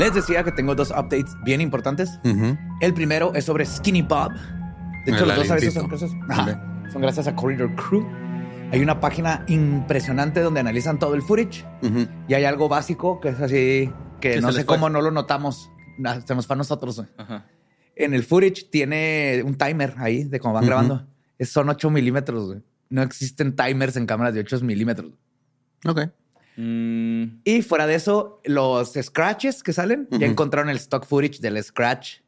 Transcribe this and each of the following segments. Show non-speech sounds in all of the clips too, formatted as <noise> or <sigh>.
Les decía que tengo dos updates bien importantes. El primero es sobre Skinny Bob. De hecho, El los dos avisos son alientito. gracias, son gracias a Corridor Crew. Hay una página impresionante donde analizan todo el footage Ujú. y hay algo básico que es así que no sé cómo no lo notamos. Se nos fue a nosotros. Ajá. En el footage tiene un timer ahí de cómo van Ujú. grabando. Es- Son 8 milímetros. No existen timers en cámaras de 8 milímetros. Ok. Mm, Y fuera de eso, los scratches que salen, ya encontraron el stock footage del scratch.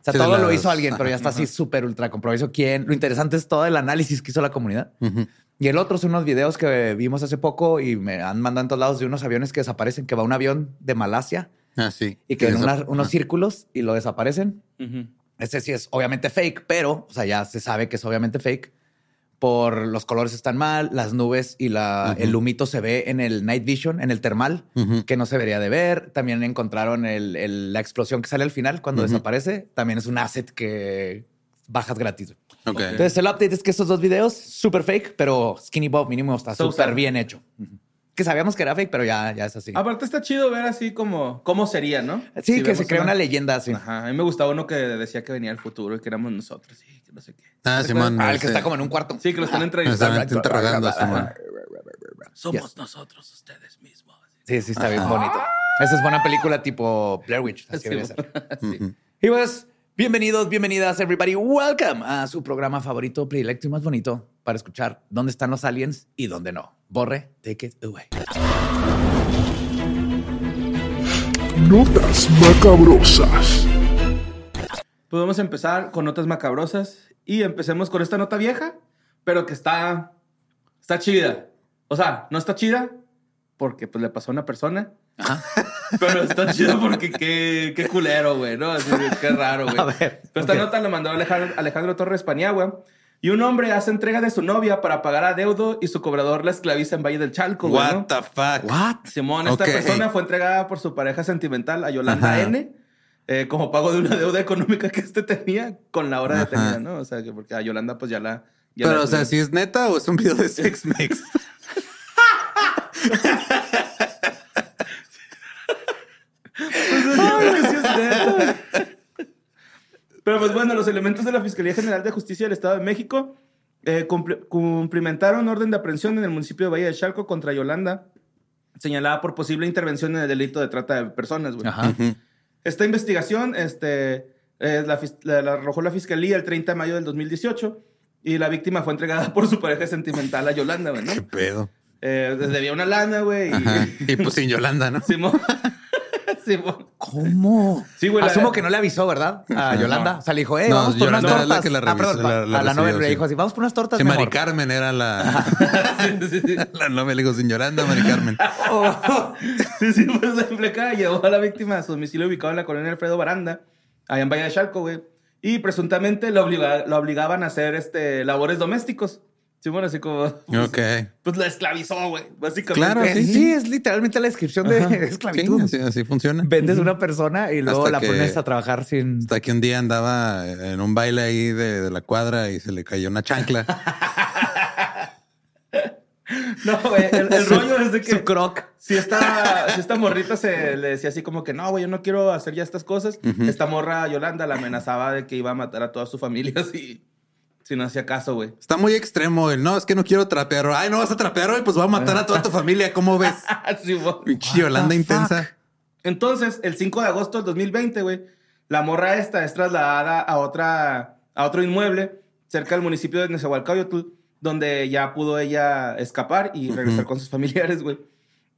O sea, Sí, todo lo hizo alguien, pero ya está así súper ultra comprobado. Hizo quién. Lo interesante es todo el análisis que hizo la comunidad. Y el otro son unos videos que vimos hace poco y me han mandado en todos lados de unos aviones que desaparecen, que va un avión de Malasia Ah, sí. y que en unos círculos y lo desaparecen. ujú. Este sí es obviamente fake, pero, o sea, ya se sabe que es obviamente fake. Por los colores están mal, las nubes y la, Ujú. el humito se ve en el night vision, en el termal, que no se debería de ver. También encontraron el- el- la explosión que sale al final cuando desaparece. También es un asset que bajas gratis. Ok. Entonces el update es que estos dos videos, súper fake, pero Skinny Bob mínimo está súper bien hecho. Que sabíamos que era fake, pero ya, ya es así. Aparte está chido ver así como cómo sería, ¿no? sí, Si que se crea una leyenda así. Ajá. A mí me gustaba uno que decía que venía el futuro y que éramos nosotros. Sí, que no sé qué. Ah, Simón. Ah, el que está como en un cuarto. Sí, que lo están Me entrevistando. están interrogando, Simón. Somos Yes. nosotros, ustedes mismos. Sí, sí, está bien bonito. Esa es buena película tipo Blair Witch. Así Sí, debería ser. <laughs> Ujú. Y pues, bienvenidos, bienvenidas, everybody. Welcome a su programa favorito, predilecto y más bonito para escuchar dónde están los aliens y dónde no. Borre, take it away. Notas macabrosas. Pues vamos a empezar con notas macabrosas y empecemos con esta nota vieja, pero que está, está chida. O sea, no está chida porque pues le pasó a una persona, <laughs> pero está chida porque qué, qué culero, güey, ¿no? Así, qué raro, <laughs> güey. A ver, Pero esta ok. nota la mandó Alejandro, Alejandro Torres Paniagua. Y un hombre hace entrega de su novia para pagar adeudo y su cobrador la esclaviza en Valle del Chalco, ¿no? What the fuck? What? Simón, esta persona fue entregada por su pareja sentimental a Yolanda Ajá. N. eh, como pago de una deuda económica que este tenía con la hora Ajá. detenida, ¿no? O sea, que porque a Yolanda pues ya la... ya Pero, la- o sea, ¿si es neta o es un video de Sex <laughs> Mix? Ay, que sí es neta. Pero pues bueno, los elementos de la Fiscalía General de Justicia del Estado de México eh, cumpli- cumplimentaron orden de aprehensión en el municipio de Valle de Chalco contra Yolanda, señalada por posible intervención en el delito de trata de personas, güey. Ajá. Esta investigación este, eh, la, fis- la- la arrojó la fiscalía el 30 de mayo del 2018 y la víctima fue entregada por su pareja sentimental a Yolanda, güey, ¿no? ¿Qué pedo? Eh, debía una lana, güey. Y... Y pues sin Yolanda, ¿no? Simón. <laughs> ¿Cómo? Sí, güey, la- Asumo que no le avisó, ¿verdad? A Yolanda. O sea, le dijo, eh, No, vamos por unas Yolanda era tortas. la que la ah, revisó, perdón, la- la a la novia recibió, le sí. dijo así, vamos por unas tortas, Sí, mi Mari amor. Carmen era la... <laughs> Sí, sí, sí. <laughs> la novia. Le dijo, sin Yolanda, Mari Carmen. Sí, sí, pues la implicada llevó a la víctima a su domicilio ubicado en la colonia Alfredo Baranda, allá en Valle de Chalco, güey. Y presuntamente lo, obliga- lo obligaban a hacer este, labores domésticos. Sí, bueno, así como. Pues, <laughs> Ok. pues la esclavizó, güey. Básicamente. Claro, sí, sí, sí. es literalmente la descripción de <laughs> Sí, esclavitud. así, así funciona. Vendes a una persona y luego Hasta la que- pones a trabajar sin... Hasta que un día andaba en un baile ahí de, de la cuadra y se le cayó una chancla. <laughs> No, güey, el, el rollo es de que Su croc. si esta, si esta morrita se le decía así como que no, güey, yo no quiero hacer ya estas cosas, esta morra Yolanda la amenazaba de que iba a matar a toda su familia si, si no hacía caso, güey. Está muy extremo el no, es que no quiero trapear. Ay, no vas a trapear hoy, pues voy a matar a toda tu familia. ¿Cómo ves? <laughs> Sí, Yolanda intensa. Entonces, el 5 de agosto del 2020, güey, la morra esta es trasladada a otra, a otro inmueble cerca del municipio de Nezahualcóyotl, donde ya pudo ella escapar y regresar con sus familiares, güey.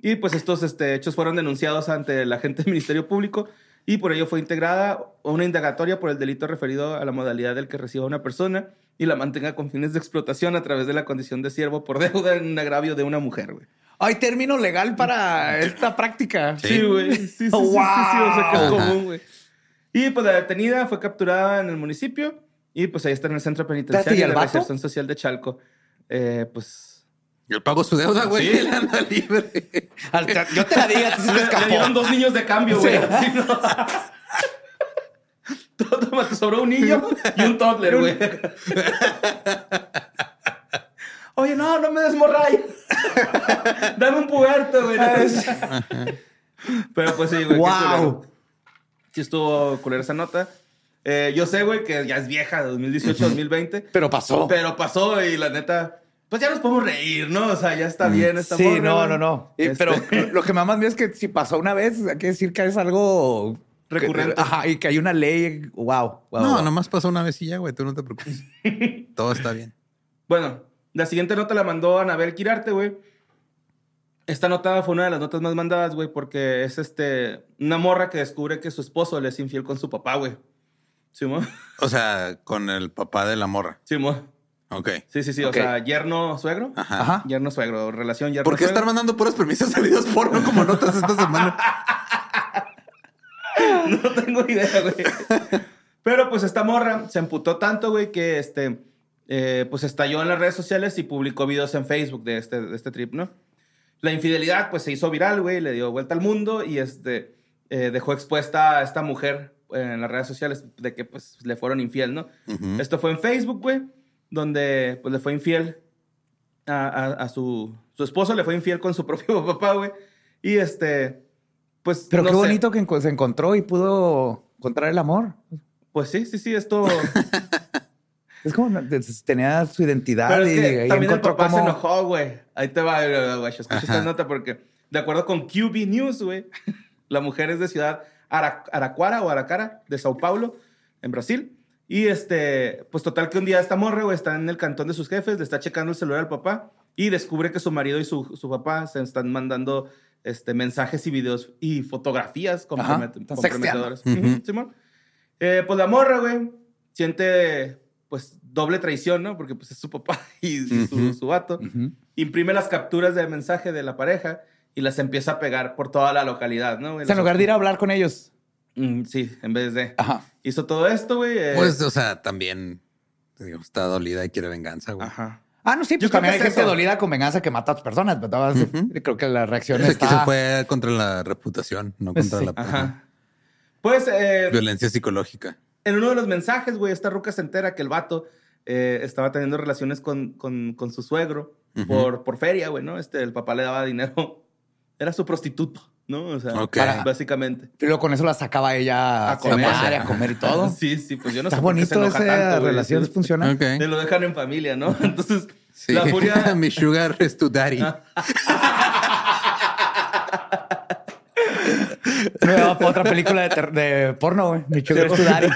Y pues estos este, hechos fueron denunciados ante el agente del Ministerio Público y por ello fue integrada una indagatoria por el delito referido a la modalidad del que reciba una persona y la mantenga con fines de explotación a través de la condición de siervo por deuda en un agravio de una mujer, güey. Hay término legal para <laughs> esta práctica. Sí, güey. Sí, sí, sí, sí, sí, o sea que es común, güey. Y pues la detenida fue capturada en el municipio y pues ahí está en el centro Espérate, ¿y penitenciario de vato? reinserción social de Chalco. Eh, pues Él pagó su deuda, güey. Sí. Él anda libre. Al- Yo te la diga, se le, escapó. dieron dos niños de cambio, güey. Sí. Así, ¿no? Toma, te sobró un niño y un toddler, güey. Oye, no, no me desmorray. Dame un puberto, güey. Pero pues sí, güey. Wow. Sí estuvo culera esa nota. Eh, yo sé, güey, que ya es vieja, de 2018 2020. Pero pasó. Pero pasó y la neta, pues ya nos podemos reír, ¿no? O sea, ya está bien esta sí, morra, no, no, no. Este- Pero <laughs> lo que me más miedo es que si pasó una vez, hay que decir que es algo Recurrente. que- ajá, y que hay una ley. Wow. wow No, wow. nomás pasó una vez y ya, güey. Tú no te preocupes. <laughs> Todo está bien. Bueno, la siguiente nota la mandó Anabel Quirarte, güey. Esta nota fue una de las notas más mandadas, güey, porque es este una morra que descubre que su esposo le es infiel con su papá, güey. ¿Simón? O sea, con el papá de la morra. ¿Simón? Ok. Sí, sí, sí. O sea, yerno suegro. Ajá. Yerno suegro, relación yerno ¿Por qué estar mandando puras premisas de videos porno como notas esta semana? <laughs> No tengo idea, güey. Pero pues esta morra se emputó tanto, güey, que este, eh, pues estalló en las redes sociales y publicó videos en Facebook de este, de este trip, ¿no? La infidelidad, pues se hizo viral, güey, le dio vuelta al mundo y este, eh, dejó expuesta a esta mujer en las redes sociales de que pues le fueron infiel, ¿no? Esto fue en Facebook, güey, donde pues le fue infiel a, a- a su, su esposo, le fue infiel con su <laughs> propio papá, güey. Y este, pues... Pero no qué sé. bonito que se encontró y pudo encontrar el amor. Pues sí, sí, sí, esto... <laughs> Es como tenía su identidad Pero es y que ahí también el papá se enojó, güey. Ahí te va, güey, escucha esta Ajá. nota porque, de acuerdo con QB News, güey, <laughs> la mujer es de ciudad Ara- Araquara o Aracara, de Sao Paulo, en Brasil. Y este, pues total que un día esta morra, güey, está en el cantón de sus jefes, le está checando el celular al papá y descubre que su marido y su, su papá se están mandando este, mensajes y videos y fotografías Ajá, compromet- están comprometedoras. Simón. Eh, pues la morra, güey, siente pues doble traición, ¿no? Porque pues es su papá <laughs> y su, su vato. Imprime las capturas de mensaje de la pareja y las empieza a pegar por toda la localidad, ¿no? O sea, en lugar de ir a hablar con ellos. Mm, sí, en vez de... Ajá. Hizo todo esto, güey. eh, Pues, o sea, también te digo, está dolida y quiere venganza, güey. Ajá. Ah, no, sí, Yo pues creo también que hay es gente eso. dolida con venganza que mata a otras personas. pero. Creo que la reacción que está... se fue contra la reputación, no Pues contra sí. la Ajá. Pues eh, violencia psicológica. en uno de los mensajes, güey, esta ruca se entera que el vato eh, estaba teniendo relaciones con, con, con su suegro por, por feria, güey, ¿no? Este, el papá le daba dinero. <laughs> Era su prostituto, ¿no? O sea, para- básicamente. Luego con eso la sacaba ella A a comer. a comer y todo. <laughs> Sí, sí, pues yo no Está sé por qué se bonito esa tanto, relación, funciona. Te lo dejan en familia, ¿no? <laughs> Entonces, Sí. la furia... <laughs> Mi sugar es tu daddy. Me va para otra película de, porno, güey. Mi sugar is to daddy.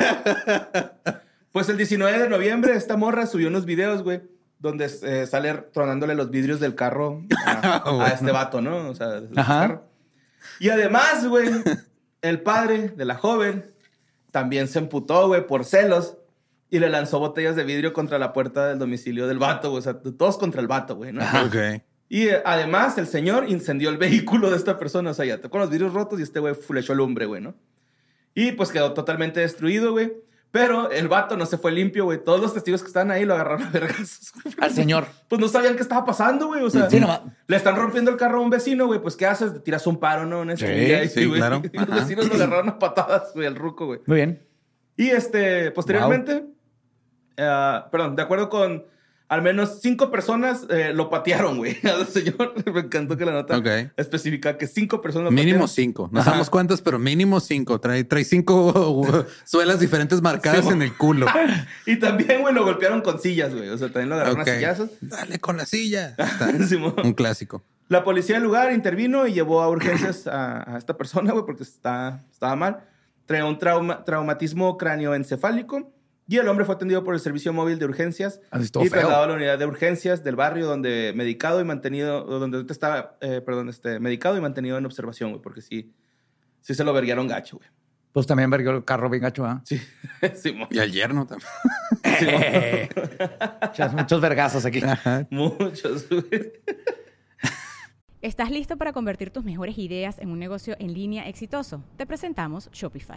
Pues el 19 de noviembre esta morra subió unos videos, güey, donde eh, sale tronándole los vidrios del carro a, a Bueno. este vato, ¿no? O sea, Ajá. carro. Y además, güey, el padre de la joven también se emputó, güey, por celos y le lanzó botellas de vidrio contra la puerta del domicilio del vato, güey. O sea, todos contra el vato, güey, ¿no? Ok. Y eh, además el señor incendió el vehículo de esta persona, o sea, ya con los vidrios rotos y este güey le echó lumbre, güey, ¿no? Y pues quedó totalmente destruido, güey. Pero el vato no se fue limpio, güey. Todos los testigos que estaban ahí lo agarraron a vergas. Al señor. Pues no sabían qué estaba pasando, güey. O sea, Sí, nomás. le están rompiendo el carro a un vecino, güey. Pues, ¿qué haces? Te tiras un paro, ¿no? En ese Sí, día, sí, güey. claro. Y <laughs> los vecinos lo agarraron a patadas, güey, al ruco, güey. Muy bien. Y este, posteriormente, ah, perdón, de acuerdo con al menos cinco personas eh, lo patearon, güey. <laughs> Al señor me encantó que la nota Ok. especifica que cinco personas lo Mínimo patearon. cinco. No Ajá. sabemos cuántas, pero mínimo cinco. Trae, trae cinco <laughs> suelas diferentes marcadas Sí, en el culo. <laughs> Y también, güey, lo golpearon con sillas, güey. O sea, también lo agarraron Ok. a sillazos. Dale con la silla. Un clásico. La policía del lugar intervino y llevó a urgencias a, a esta persona, güey, porque está, estaba mal. Traía un trauma- traumatismo cráneoencefálico y el hombre fue atendido por el servicio móvil de urgencias estuvo y feo. trasladado a la unidad de urgencias del barrio donde medicado y mantenido, donde estaba, eh, perdón, este, medicado y mantenido en observación, güey, porque sí, sí se lo verguiaron gacho, güey. Pues también verguió el carro bien gacho, ¿ah? Sí, <laughs> Simón. Y al yerno también. <laughs> Muchos, <laughs> muchos vergazos aquí. Ajá. Muchos, güey. ¿Estás listo para convertir tus mejores ideas en un negocio en línea exitoso? Te presentamos Shopify.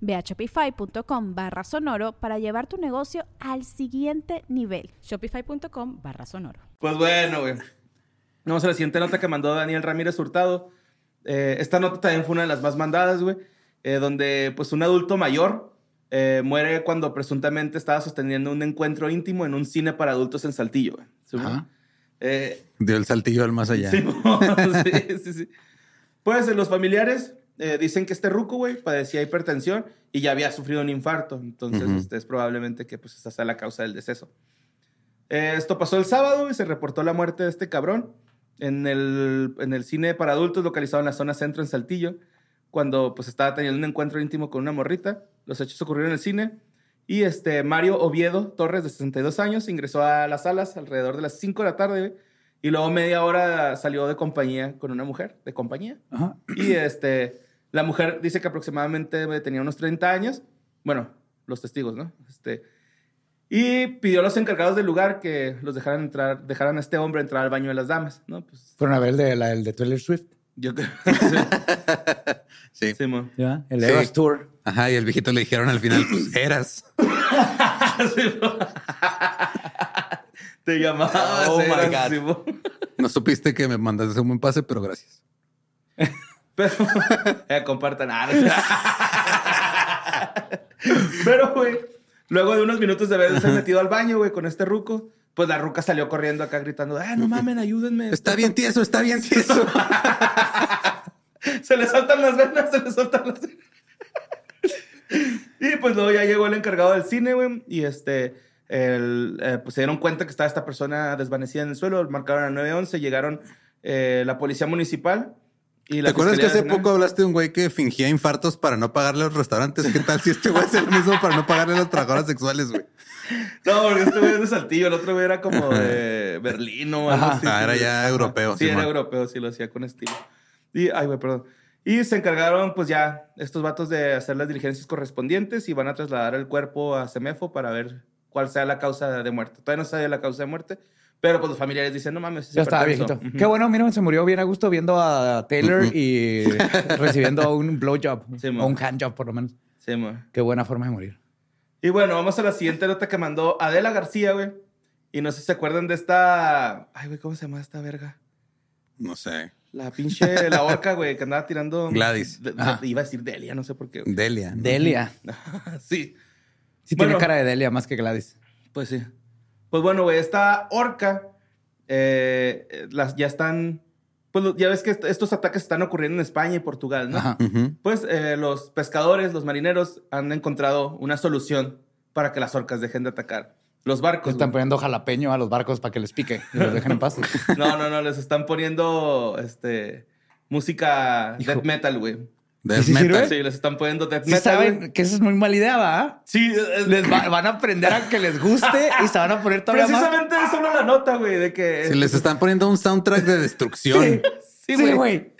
Ve a shopify.com barra sonoro para llevar tu negocio al siguiente nivel. Shopify.com barra sonoro. Pues bueno, güey. Vamos a la siguiente nota que mandó Daniel Ramírez Hurtado. Eh, esta nota también fue una de las más mandadas, güey. eh, donde, pues, un adulto mayor eh, muere cuando presuntamente estaba sosteniendo un encuentro íntimo en un cine para adultos en Saltillo, güey. ¿Sí. Eh, Dio el saltillo al más allá. <laughs> sí, <laughs> sí, sí, sí. Pues los familiares eh, dicen que este ruco, güey, padecía hipertensión y ya había sufrido un infarto. Entonces, este, es probablemente que pues, esta sea la causa del deceso. Eh, esto pasó el sábado y se reportó la muerte de este cabrón en el, en el cine para adultos localizado en la zona centro en Saltillo, cuando pues estaba teniendo un encuentro íntimo con una morrita. Los hechos ocurrieron en el cine y este Mario Oviedo Torres, de 62 años, ingresó a las salas alrededor de las 5 de la tarde güey, y luego media hora salió de compañía con una mujer, de compañía. Ajá. Y este, la mujer dice que aproximadamente tenía unos 30 años. Bueno, los testigos, ¿no? Este, y pidió a los encargados del lugar que los dejaran entrar, dejaran a este hombre entrar al baño de las damas, ¿no? Pues Fueron a ver el de, la, el de Taylor Swift. yo creo. Sí. <laughs> sí, mo. ¿Ya? El Sí. Eras Tour. Ajá, y el viejito le dijeron al final, pues eras. <laughs> Sí. Te llamaba. Oh, my God. No supiste que me mandaste un buen pase, pero gracias. <laughs> Pero, <laughs> eh, compartan. Ah. <laughs> Pero, güey, luego de unos minutos de haberse metido al baño, güey, con este ruco, pues la ruca salió corriendo acá gritando, ah, no mamen, ayúdenme. Está bien tieso, está bien tieso. <laughs> se le saltan las venas, se le saltan las venas. y pues luego ya llegó el encargado del cine, güey, y este, el, eh, pues se dieron cuenta que estaba esta persona desvanecida en el suelo, marcaron a 911, llegaron eh, la policía municipal. Y ¿Te acuerdas que hace Nacional. poco hablaste de un güey que fingía infartos para no pagarle a los restaurantes? ¿Qué tal si este güey hace lo mismo para no pagarle a las trabajadoras sexuales, güey? No, porque este güey es de Saltillo, el otro güey era como de Berlín o algo así. Ah, era sí. ya europeo, Sí, era Simón. europeo, sí, lo hacía con estilo. Y, ay, güey, perdón. Y se encargaron, pues ya, estos vatos de hacer las diligencias correspondientes y van a trasladar el cuerpo a Semefo para ver cuál sea la causa de muerte. Todavía no sabe la causa de muerte, pero pues los familiares dicen, no mames, es Ya estaba hipertenso". viejito. Ujú. Qué bueno, mira, se murió bien a gusto viendo a Taylor Ujú. y <laughs> recibiendo un blowjob. Sí, o mo. un handjob, por lo menos. Sí, mo. Qué buena forma de morir. Y bueno, vamos a la siguiente nota que mandó Adela García, güey. Y no sé si se acuerdan de esta... Ay, güey, ¿cómo se llama esta verga? No sé. La pinche, la orca, güey, que andaba tirando... Gladys. De- de- iba a decir Delia, no sé por qué. güey. Delia. ¿no? Delia. <laughs> sí, Sí Bueno. tiene cara de Delia más que Gladys. pues sí. Pues bueno, güey, esta orca, eh, las, ya están... Pues ya ves que est- estos ataques están ocurriendo en España y Portugal, ¿no? Ajá. Pues eh, los pescadores, los marineros han encontrado una solución para que las orcas dejen de atacar los barcos. Están güey. poniendo jalapeño a los barcos para que les pique y los dejen en paz. <laughs> No, no, no, les están poniendo este música Hijo. death metal, güey. Death sí metal. sirve? Sí, les están poniendo death Sí metal. saben güey. que eso es muy mala idea, ¿va? Sí, es- <laughs> Les va- van a aprender a que les guste y se van a poner todavía más. precisamente eso no la nota, güey, de que. Si les están poniendo un soundtrack de destrucción. Sí, Sí, güey. güey.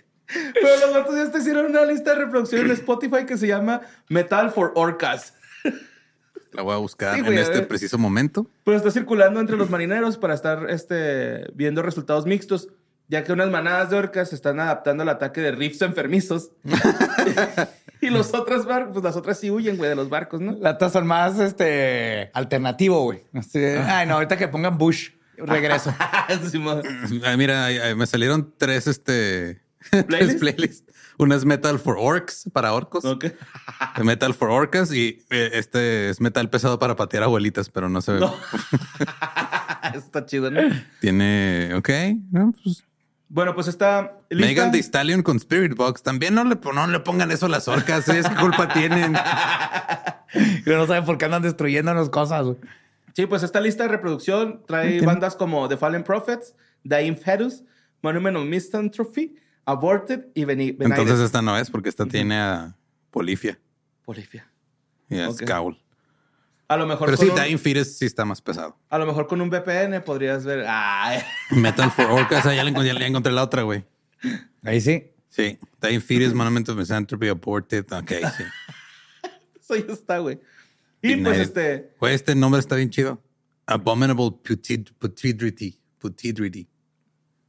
Pero los vatos ya te hicieron una lista de reproducción en Spotify que se llama Metal for Orcas. La voy a buscar Sí, en güey, este preciso momento. Pues está circulando entre los marineros para estar este, viendo resultados mixtos, ya que unas manadas de orcas se están adaptando al ataque de riffs enfermizos. <laughs> y los otros barcos, pues las otras sí huyen, güey, de los barcos, ¿no? Las otras son más este alternativo, güey. De, Ay, no, ahorita que pongan Bush, regreso. <laughs> Simón. Ah, mira, me salieron tres, este, <laughs> ¿Playlists? tres playlists. Una es Metal for Orcs, para orcos. Ok. Metal for Orcas y eh, este es metal pesado para patear abuelitas, pero no se ve. No. Está chido, ¿no? Tiene, ok. no, pues, Bueno, pues está lista. Megan Thee Stallion con Spirit Box. También no le, no le pongan eso a las orcas. ¿eh? ¿Qué culpa <laughs> tienen? Y no saben por qué andan destruyéndonos cosas. Sí, pues esta lista de reproducción trae bandas como The Fallen Prophets, Dying Fetus, Monument of Misanthropy, Aborted y Beni Benighted. Entonces esta no es porque esta tiene a Polifia Polifia. y a Ok. Scowl. A lo mejor Pero con sí, un- Dying Fetus sí está más pesado. A lo mejor con un VPN podrías ver. Ay, <laughs> Metal for Orcas, ya le, encon- ya le encontré la otra, güey. Ahí sí. Sí. Dying Fetus, Monument of Misanthropy, Aborted. Ok, sí. <laughs> eso ya está, güey. Y pues este. Güey, este nombre está bien chido. Abominable Putrid- Putridity. Putridity.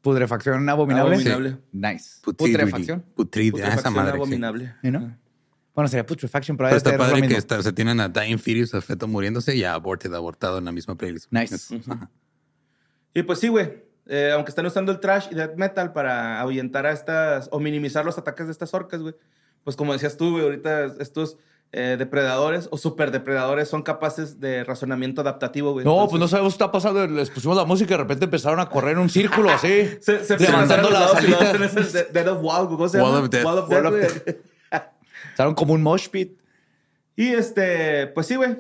Pudrefacción abominable. Abominable. Nice. Putrefacción. Putrid, ah, esa putrefacción madre. abominable. ¿Sí, no? Bueno, sería putrefaction, pero, Pero está padre que se tienen a Dying Fetus, a Feto muriéndose y a Aborted, abortado en la misma playlist. Nice. <laughs> Y pues sí, güey. Eh, aunque están usando el trash y death metal para ahuyentar a estas o minimizar los ataques de estas orcas, güey. Pues como decías tú, güey, ahorita estos eh, depredadores o superdepredadores son capaces de razonamiento adaptativo, güey. No, Entonces, pues no sabemos qué está pasando. Les pusimos la música y de repente empezaron a correr en un círculo así. <laughs> Se, se levantando las las alitas. Es el Dead of Wall, ¿cómo se Wall of Death. Wall of Wall Death, Estaban como un mosh pit. Y este, pues sí, güey.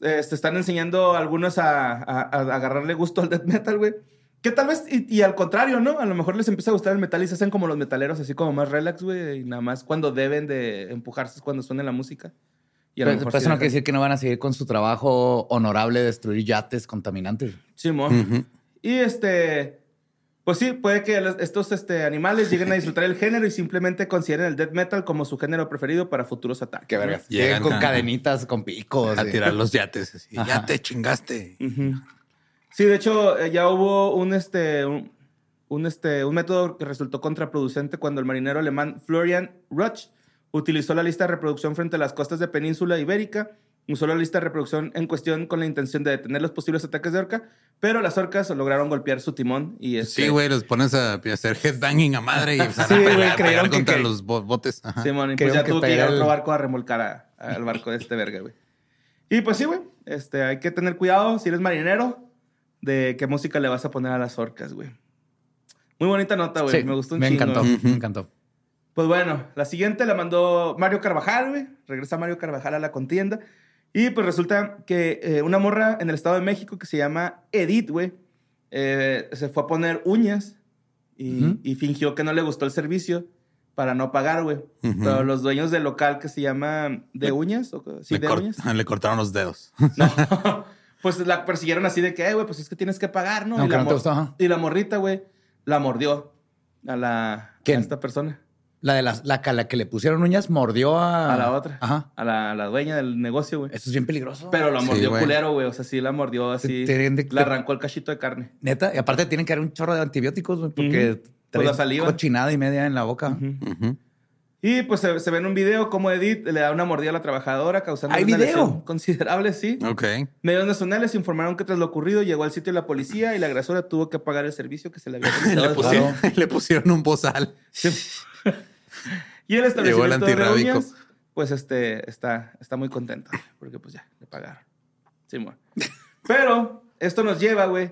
Este, están enseñando a algunos a, a- a agarrarle gusto al death metal, güey. Que tal vez, y, y al contrario, ¿no? A lo mejor les empieza a gustar el metal y se hacen como los metaleros, así como más relax, güey. Y nada más cuando deben de empujarse es cuando suene la música. Y a lo Pero, mejor pero sí eso no dejan- quiere decir que no van a seguir con su trabajo honorable de destruir yates contaminantes. Sí, mo. Y este, pues sí, puede que los- estos este, animales lleguen a <laughs> disfrutar el género y simplemente consideren el death metal como su género preferido para futuros ataques. Qué ¿no? vergas. Llegan Llegan con a- cadenitas, con picos. A tirar los yates. así. Ya te chingaste. Sí, de hecho, eh, ya hubo un, este, un, un, este, un método que resultó contraproducente cuando el marinero alemán Florian Rutsch utilizó la lista de reproducción frente a las costas de Península Ibérica. Usó la lista de reproducción en cuestión con la intención de detener los posibles ataques de orca, pero las orcas lograron golpear su timón y este, Sí, güey, los pones a hacer headbanging a madre y Sí, güey, creyeron que- contra que- los bo- botes. Ajá. Simón, y Creo pues ya que tuvo que ir a otro barco a remolcar a- al barco de este verga, güey. Y pues sí, güey, este, hay que tener cuidado si eres marinero de qué música le vas a poner a las orcas, güey. Muy bonita nota, güey. Sí, me gustó un Me chingo. encantó, Ujú. me encantó. Pues bueno, la siguiente la mandó Mario Carvajal, güey. Regresa Mario Carvajal a la contienda. Y pues resulta que eh, una morra en el Estado de México que se llama Edith, güey, eh, se fue a poner uñas y, fingió que no le gustó el servicio para no pagar, güey. Pero los dueños del local que se llama De Uñas, o, sí, le, De Uñas, <laughs> le cortaron los dedos. no, <laughs> <laughs> pues la persiguieron así de que, "Eh, güey, pues es que tienes que pagar, ¿no? Y, la no gustó, y la morrita, güey, la mordió a la ¿Quién? a esta persona. La de las, la, que- la que le pusieron uñas mordió a... A la otra. Ajá. A la, a la dueña del negocio, güey. Eso es bien peligroso. Pero la Sí, mordió güey. culero, güey. O sea, sí la mordió así. de- Le arrancó el cachito de carne. Neta. Y aparte tienen que dar un chorro de antibióticos, güey, porque Ujú. trae Pues la saliva. cochinada y media en la boca. Ujú. Y pues se, se ve en un video cómo Edith le da una mordida a la trabajadora causando ¿Hay una video? lesión considerable, sí. Ok. Medios nacionales informaron que tras lo ocurrido llegó al sitio la policía y la agresora tuvo que pagar el servicio que se le había <laughs> Le pusieron, <laughs> le pusieron un bozal. <laughs> Y el Llegó el establecimiento de uñas, pues este, está, está muy contento, porque pues ya, le pagaron. Simón. Pero esto nos lleva, güey,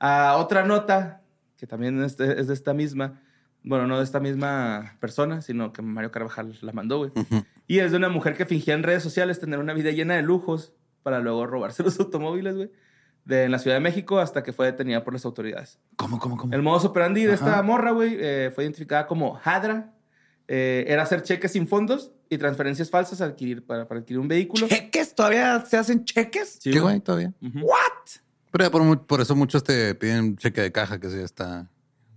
a otra nota, que también es de, es de esta misma, bueno, no de esta misma persona, sino que Mario Carvajal la mandó, güey. Ujú. Y es de una mujer que fingía en redes sociales tener una vida llena de lujos para luego robarse <laughs> los automóviles, güey, de en la Ciudad de México hasta que fue detenida por las autoridades. ¿Cómo, cómo, cómo? El modus operandi de esta morra, güey, eh, fue identificada como Hadra eh, era hacer cheques sin fondos y transferencias falsas adquirir, para, para adquirir un vehículo. ¿Cheques? ¿Todavía se hacen cheques? Sí, ¿Qué güey todavía? Ujú. ¿What? Pero ya por, por eso muchos te piden cheque de caja que sí ya está,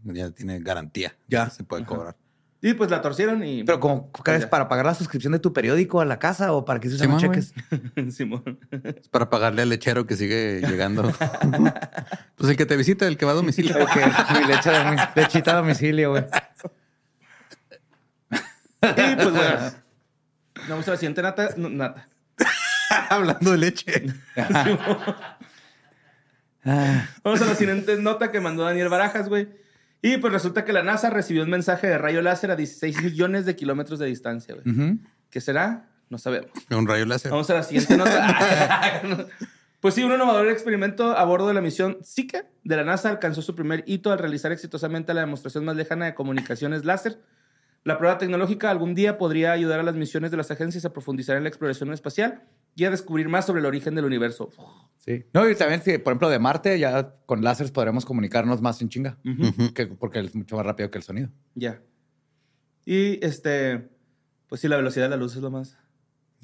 ya tiene garantía. Ya. se puede cobrar. Y pues la torcieron y... Pero como Pues ¿crees ya. para pagar la suscripción de tu periódico a la casa o para que se usen Simón, cheques? <laughs> Simón. Es para pagarle al lechero que sigue llegando. <laughs> pues el que te visita, el que va a domicilio. Ok, mi leche de mi- lechita a domicilio, güey. <laughs> Y pues bueno, <laughs> vamos a la siguiente nata. no, nata. <laughs> Hablando de leche. <laughs> Vamos a la siguiente nota que mandó Daniel Barajas, güey. Y pues resulta que la NASA recibió un mensaje de rayo láser a 16 millones de kilómetros de distancia, güey. ¿Qué será? No sabemos. Un rayo láser. Vamos a la siguiente nota. pues sí, un innovador experimento a bordo de la misión Zika de la NASA alcanzó su primer hito al realizar exitosamente la demostración más lejana de comunicaciones láser. La prueba tecnológica algún día podría ayudar a las misiones de las agencias a profundizar en la exploración espacial y a descubrir más sobre el origen del universo. Sí. No, y también, si, por ejemplo, de Marte, ya con láseres podremos comunicarnos más en chinga. Que- porque es mucho más rápido que el sonido. Ya. Y este, pues sí, la velocidad de la luz es lo más.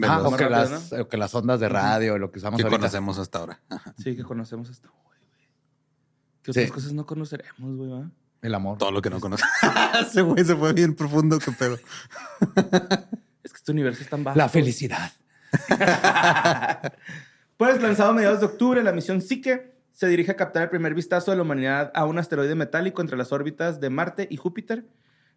Ah, o que, rápido, las, o que las ondas de radio, lo que usamos que ahorita. conocemos hasta ahora. Ajá. Sí, que conocemos hasta güey. ¿Qué Sí. otras cosas no conoceremos, güey? va? El amor. Todo lo que no conocemos. <laughs> Ese güey se fue bien profundo, qué pedo. <laughs> Es que este universo es tan bajo. La felicidad. <laughs> Pues lanzado a mediados de octubre, la misión Psyche se dirige a captar el primer vistazo de la humanidad a un asteroide metálico entre las órbitas de Marte y Júpiter.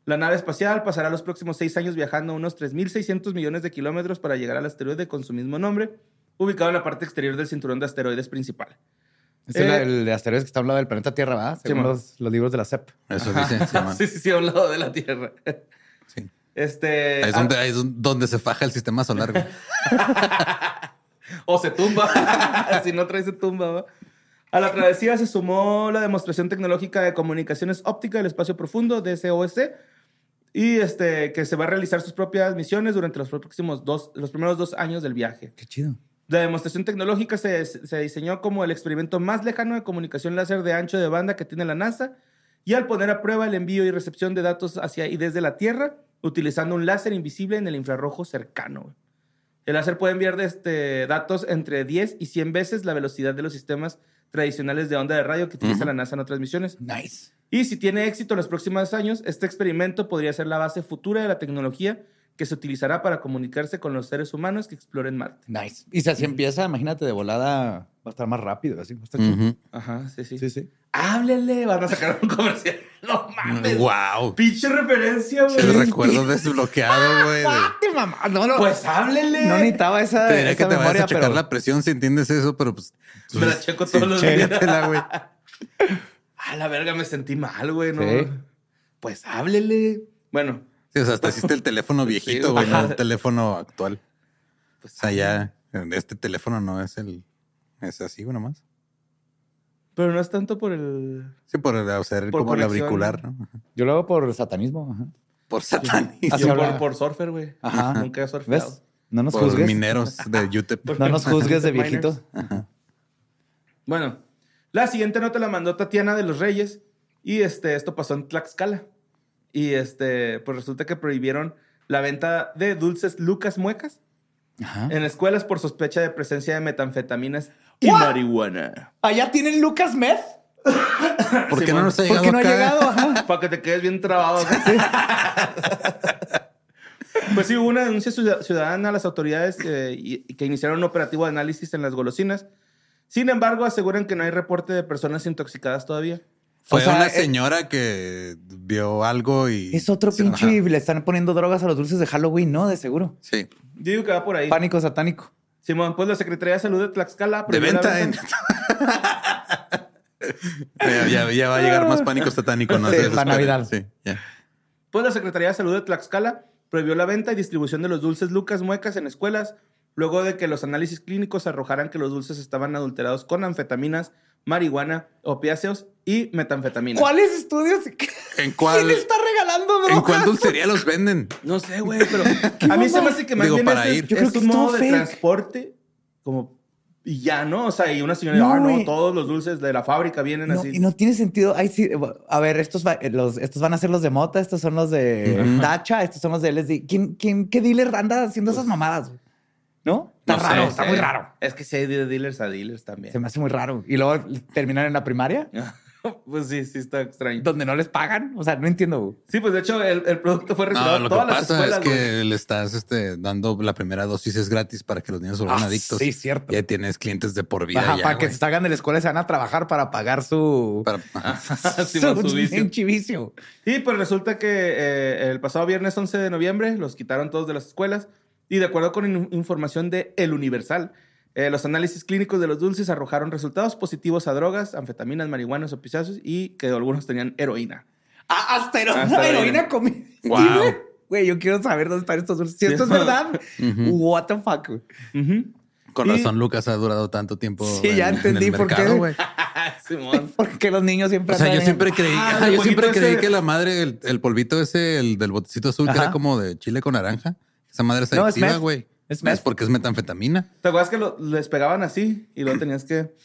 La nave espacial pasará los próximos seis años viajando unos 3.600 millones de kilómetros para llegar al asteroide con su mismo nombre, ubicado en la parte exterior del cinturón de asteroides principal. Es Eh, el, el de asteroides que está hablando del planeta Tierra, ¿verdad? Según mon. los, los libros de la CEP. Eso dice. Simón. <laughs> sí, sí, sí, a un lado de la Tierra. Sí. Este, Ahí es, donde, ahí es donde se faja el sistema solar. güey. <laughs> O se tumba. <laughs> si no trae, se tumba. ¿va? A la travesía se sumó la demostración tecnológica de comunicaciones ópticas del espacio profundo, DSOS, y este, que se va a realizar sus propias misiones durante los próximos dos, los primeros dos años del viaje. Qué chido. La demostración tecnológica se, se diseñó como el experimento más lejano de comunicación láser de ancho de banda que tiene la NASA, y al poner a prueba el envío y recepción de datos hacia y desde la Tierra, utilizando un láser invisible en el infrarrojo cercano. El láser puede enviar este, datos entre 10 y 100 veces la velocidad de los sistemas tradicionales de onda de radio que utiliza la NASA en otras misiones. Nice. Y si tiene éxito en los próximos años, este experimento podría ser la base futura de la tecnología que se utilizará para comunicarse con los seres humanos que exploren Marte. Nice. Y si así empieza, imagínate, de volada va a estar más rápido. Así va a estar. Ujú. Ajá, sí, sí. Sí, sí. Háblele, van a sacar un comercial. <laughs> No mames. Wow. Pinche referencia, güey. El recuerdo desbloqueado, <laughs> güey. de- ¡Qué mamá! No, no. Pues háblele. no necesitaba esa, Te diría esa que te vayas memoria, a checar pero... la presión si entiendes eso, pero pues. Me la pues, checo sí, todos los días. güey. <laughs> A la verga, me sentí mal, güey, ¿no? Sí. Pues háblele. Bueno, Sí, o sea, hasta hiciste el teléfono <laughs> viejito, Sí, güey, no ajá. el teléfono actual. pues O sea, ya este teléfono no es el. Es así, güey, nomás. Pero no es tanto por el. Sí, por hacer Por como el auricular, ¿no? Ajá. Yo lo hago por satanismo. Ajá. Por satanismo. Así Yo por, por surfer, güey. Ajá. Nunca he surfeado. ¿Ves? No nos Por juzgues. mineros de <laughs> UTEP. No nos juzgues de viejito. Bueno, la siguiente nota la mandó Tatiana de los Reyes. Y este, esto pasó en Tlaxcala. Y este, pues resulta que prohibieron la venta de dulces Lucas Muecas Ajá. en escuelas por sospecha de presencia de metanfetaminas y ¿What? marihuana. ¿Allá tienen Lucas Meth? ¿Por qué Sí, no nos ha ¿Por llegado qué no ha llegado? Ajá. <laughs> Para que te quedes bien trabado. <laughs> pues sí, hubo una denuncia ciudad- ciudadana a las autoridades eh, y que iniciaron un operativo de análisis en las golosinas. Sin embargo, aseguran que no hay reporte de personas intoxicadas todavía. Fue O sea, una eh, señora que vio algo y. Es otro pinche. ajá. y Le están poniendo drogas a los dulces de Halloween, ¿no? De seguro. Sí. Yo digo que va por ahí. Pánico satánico. Simón, pues la Secretaría de Salud de Tlaxcala... De prohibió la venta en. ya, ya- ya va a llegar más pánico satánico, ¿no? Sí, para. Navidad. Sí, ya. Pues la Secretaría de Salud de Tlaxcala prohibió la venta y distribución de los dulces Lucas Muecas en escuelas, luego de que los análisis clínicos arrojaran que los dulces estaban adulterados con anfetaminas, marihuana, opiáceos y metanfetaminas. ¿Cuáles estudios? ¿En cuál, ¿Quién está regalando drogas? ¿En cuál dulcería los venden? No sé, güey, pero a mí se me hace que más Digo, bien para es, ir. es Yo creo un que es todo modo de transporte como y ya, ¿no? O sea, y una señora, No, ah, no, todos los dulces de la fábrica vienen No, así. y no tiene sentido. Ay, sí, a ver, estos, va- los, estos van a ser los de Mota, estos son los de Ujú. Tacha, estos son los de LSD. ¿Quién, quién, ¿Qué dealer anda haciendo esas mamadas? ¿No? Está No raro, sé, está sí. muy raro. Es que sí hay de dealers a dealers también. Se me hace muy raro. Y luego terminan en la primaria, <laughs> pues sí, sí está extraño. donde no les pagan. O sea, no entiendo. Sí, pues de hecho el, el producto fue retirado No, lo que todas las pasa escuelas, es que güey. le estás este, dando la primera dosis es gratis para que los niños se vuelvan Ah, adictos. sí, cierto. Ya tienes clientes de por vida. Ajá, ya, para que se salgan de la escuela y se van a trabajar para pagar su, Para- <laughs> ajá. <laughs> Simón, su vicio. pinche vicio. Y pues resulta que eh, el pasado viernes 11 de noviembre los quitaron todos de las escuelas y de acuerdo con in- información de El Universal, eh, los análisis clínicos de los dulces arrojaron resultados positivos a drogas, anfetaminas, marihuanas o pistacios y que algunos tenían heroína. Ah, hasta heroína, Hasta heroína. heroína comestible. Wow. Güey, yo quiero saber dónde están estos dulces. Si esto es verdad, Ujú. what the fuck. güey. Ujú. Con Y- razón, Lucas ha durado tanto tiempo. Sí, ya en- en entendí el por qué. mercado, güey. <laughs> Simón. <laughs> Porque los niños siempre O sea, yo siempre creí, Ah, ah, yo siempre creí ese. que la madre, el, el polvito ese, el del botecito azul, que Ajá. era como de chile con naranja. Esa madre es No, adictiva, güey. Es meth. Es porque es metanfetamina. ¿Te acuerdas que lo- les pegaban así y luego tenías que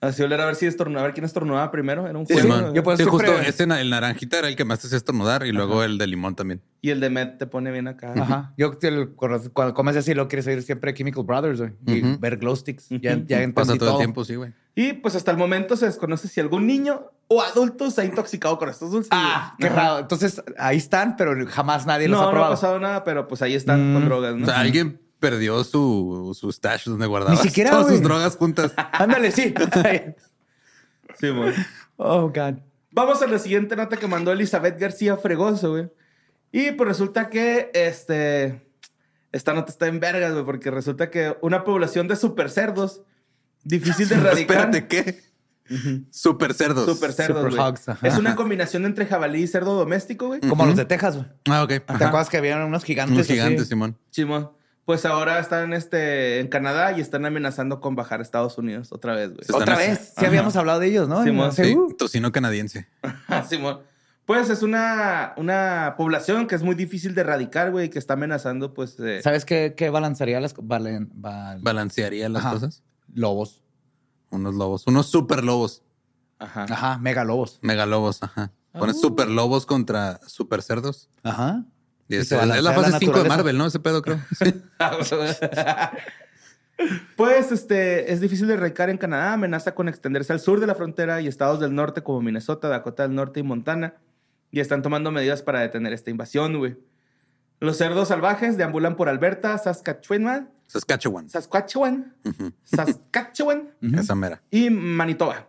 así oler a ver si estornudaba, a ver quién estornudaba primero? Era un Sí, juego. Yo por Sí, justo na- el naranjita era el que más te hacía estornudar y luego el de limón también. Y el de Met te pone bien acá. Ajá. Yo te- cuando cuando comes así, lo quieres oír siempre Chemical Brothers, güey. Y ver glow sticks. Ya, ya entendí Pasa todo, todo. el tiempo, sí, güey. Y pues hasta el momento se desconoce si algún niño o adulto se ha intoxicado con estos dulces. Ah, qué raro. Entonces, ahí están, pero jamás nadie los No, ha no ha pasado nada, pero pues ahí están Mm. con drogas, ¿no? O sea, alguien perdió su, su stash donde guardaba Ni siquiera, todas sus drogas juntas. <laughs> Ándale, sí. <laughs> Sí, güey. oh, God. Vamos a la siguiente nota que mandó Elizabeth García Fregoso, güey. Y pues resulta que este. Esta nota está en vergas, güey, porque resulta que una población de super cerdos difícil de <laughs> erradicar. Espérate, ¿qué? Super cerdos. Super cerdos, Super güey. hogs, ajá. Es una combinación entre jabalí y cerdo doméstico, güey. Como los de Texas, güey. Ah, ok. ¿Te acuerdas que habían unos gigantes? Unos así? gigantes, Simón. Pues ahora están este, en Canadá y están amenazando con bajar a Estados Unidos otra vez, güey. Están Otra así. vez. Sí Ajá. habíamos hablado de ellos, ¿no? Simón, Sí, tocino canadiense. Simón. Pues es una, una población que es muy difícil de erradicar, güey, que está amenazando, pues. eh, ¿Sabes qué, qué balancearía las valen, val- Balancearía las Ajá. cosas. lobos? Unos lobos. Unos super lobos. Ajá. Ajá, mega lobos. Megalobos, ajá. Pones Oh. super lobos contra super cerdos. Ajá. Y es, la fase la 5 de. Marvel, ¿no? Ese pedo, creo. <laughs> Sí. Pues este es difícil de erradicar en Canadá, amenaza con extenderse al sur de la frontera y estados del norte como Minnesota, Dakota del Norte y Montana. Y están tomando medidas para detener esta invasión, güey. Los cerdos salvajes deambulan por Alberta, Saskatchewan, Saskatchewan. Saskatchewan. Saskatchewan <laughs> Esa mera. y Manitoba.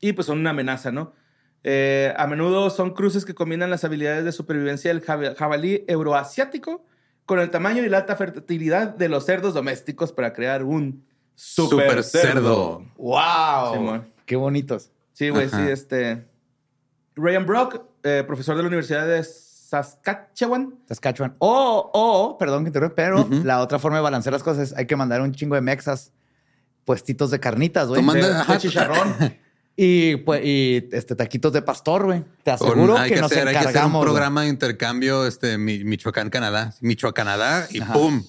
Y pues son una amenaza, ¿no? Eh, a menudo son cruces que combinan las habilidades de supervivencia del jab- jabalí euroasiático con el tamaño y la alta fertilidad de los cerdos domésticos para crear un super, Super cerdo. cerdo. ¡Wow! Simón. Qué bonitos. Sí, güey, sí, este. Ryan Brock, eh, profesor de la Universidad de Saskatchewan. Saskatchewan. O, o, perdón que interrumpa, pero Ujú. la otra forma de balancear las cosas es hay que mandar un chingo de mexas puestitos de carnitas, güey. De- de chicharrón. <laughs> Y, pues, y este, taquitos de pastor, güey. Te Con- aseguro hay que, que, nos hacer, hay que hacer un encargamos. programa de intercambio este, Mi- Michoacán-Canadá. Michoacán-Canadá y Ajá. ¡pum!